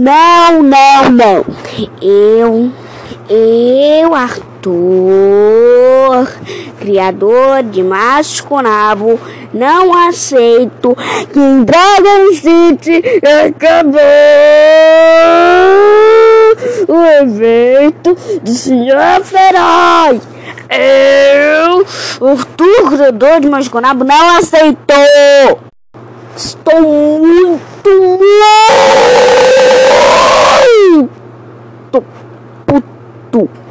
Não, não, não. Eu, eu, Arthur, criador de Masconabo, não aceito que em Dragon City acabou o evento do Senhor Feroz. Eu, Arthur, criador de Masconabo, não aceitou. と、おっと。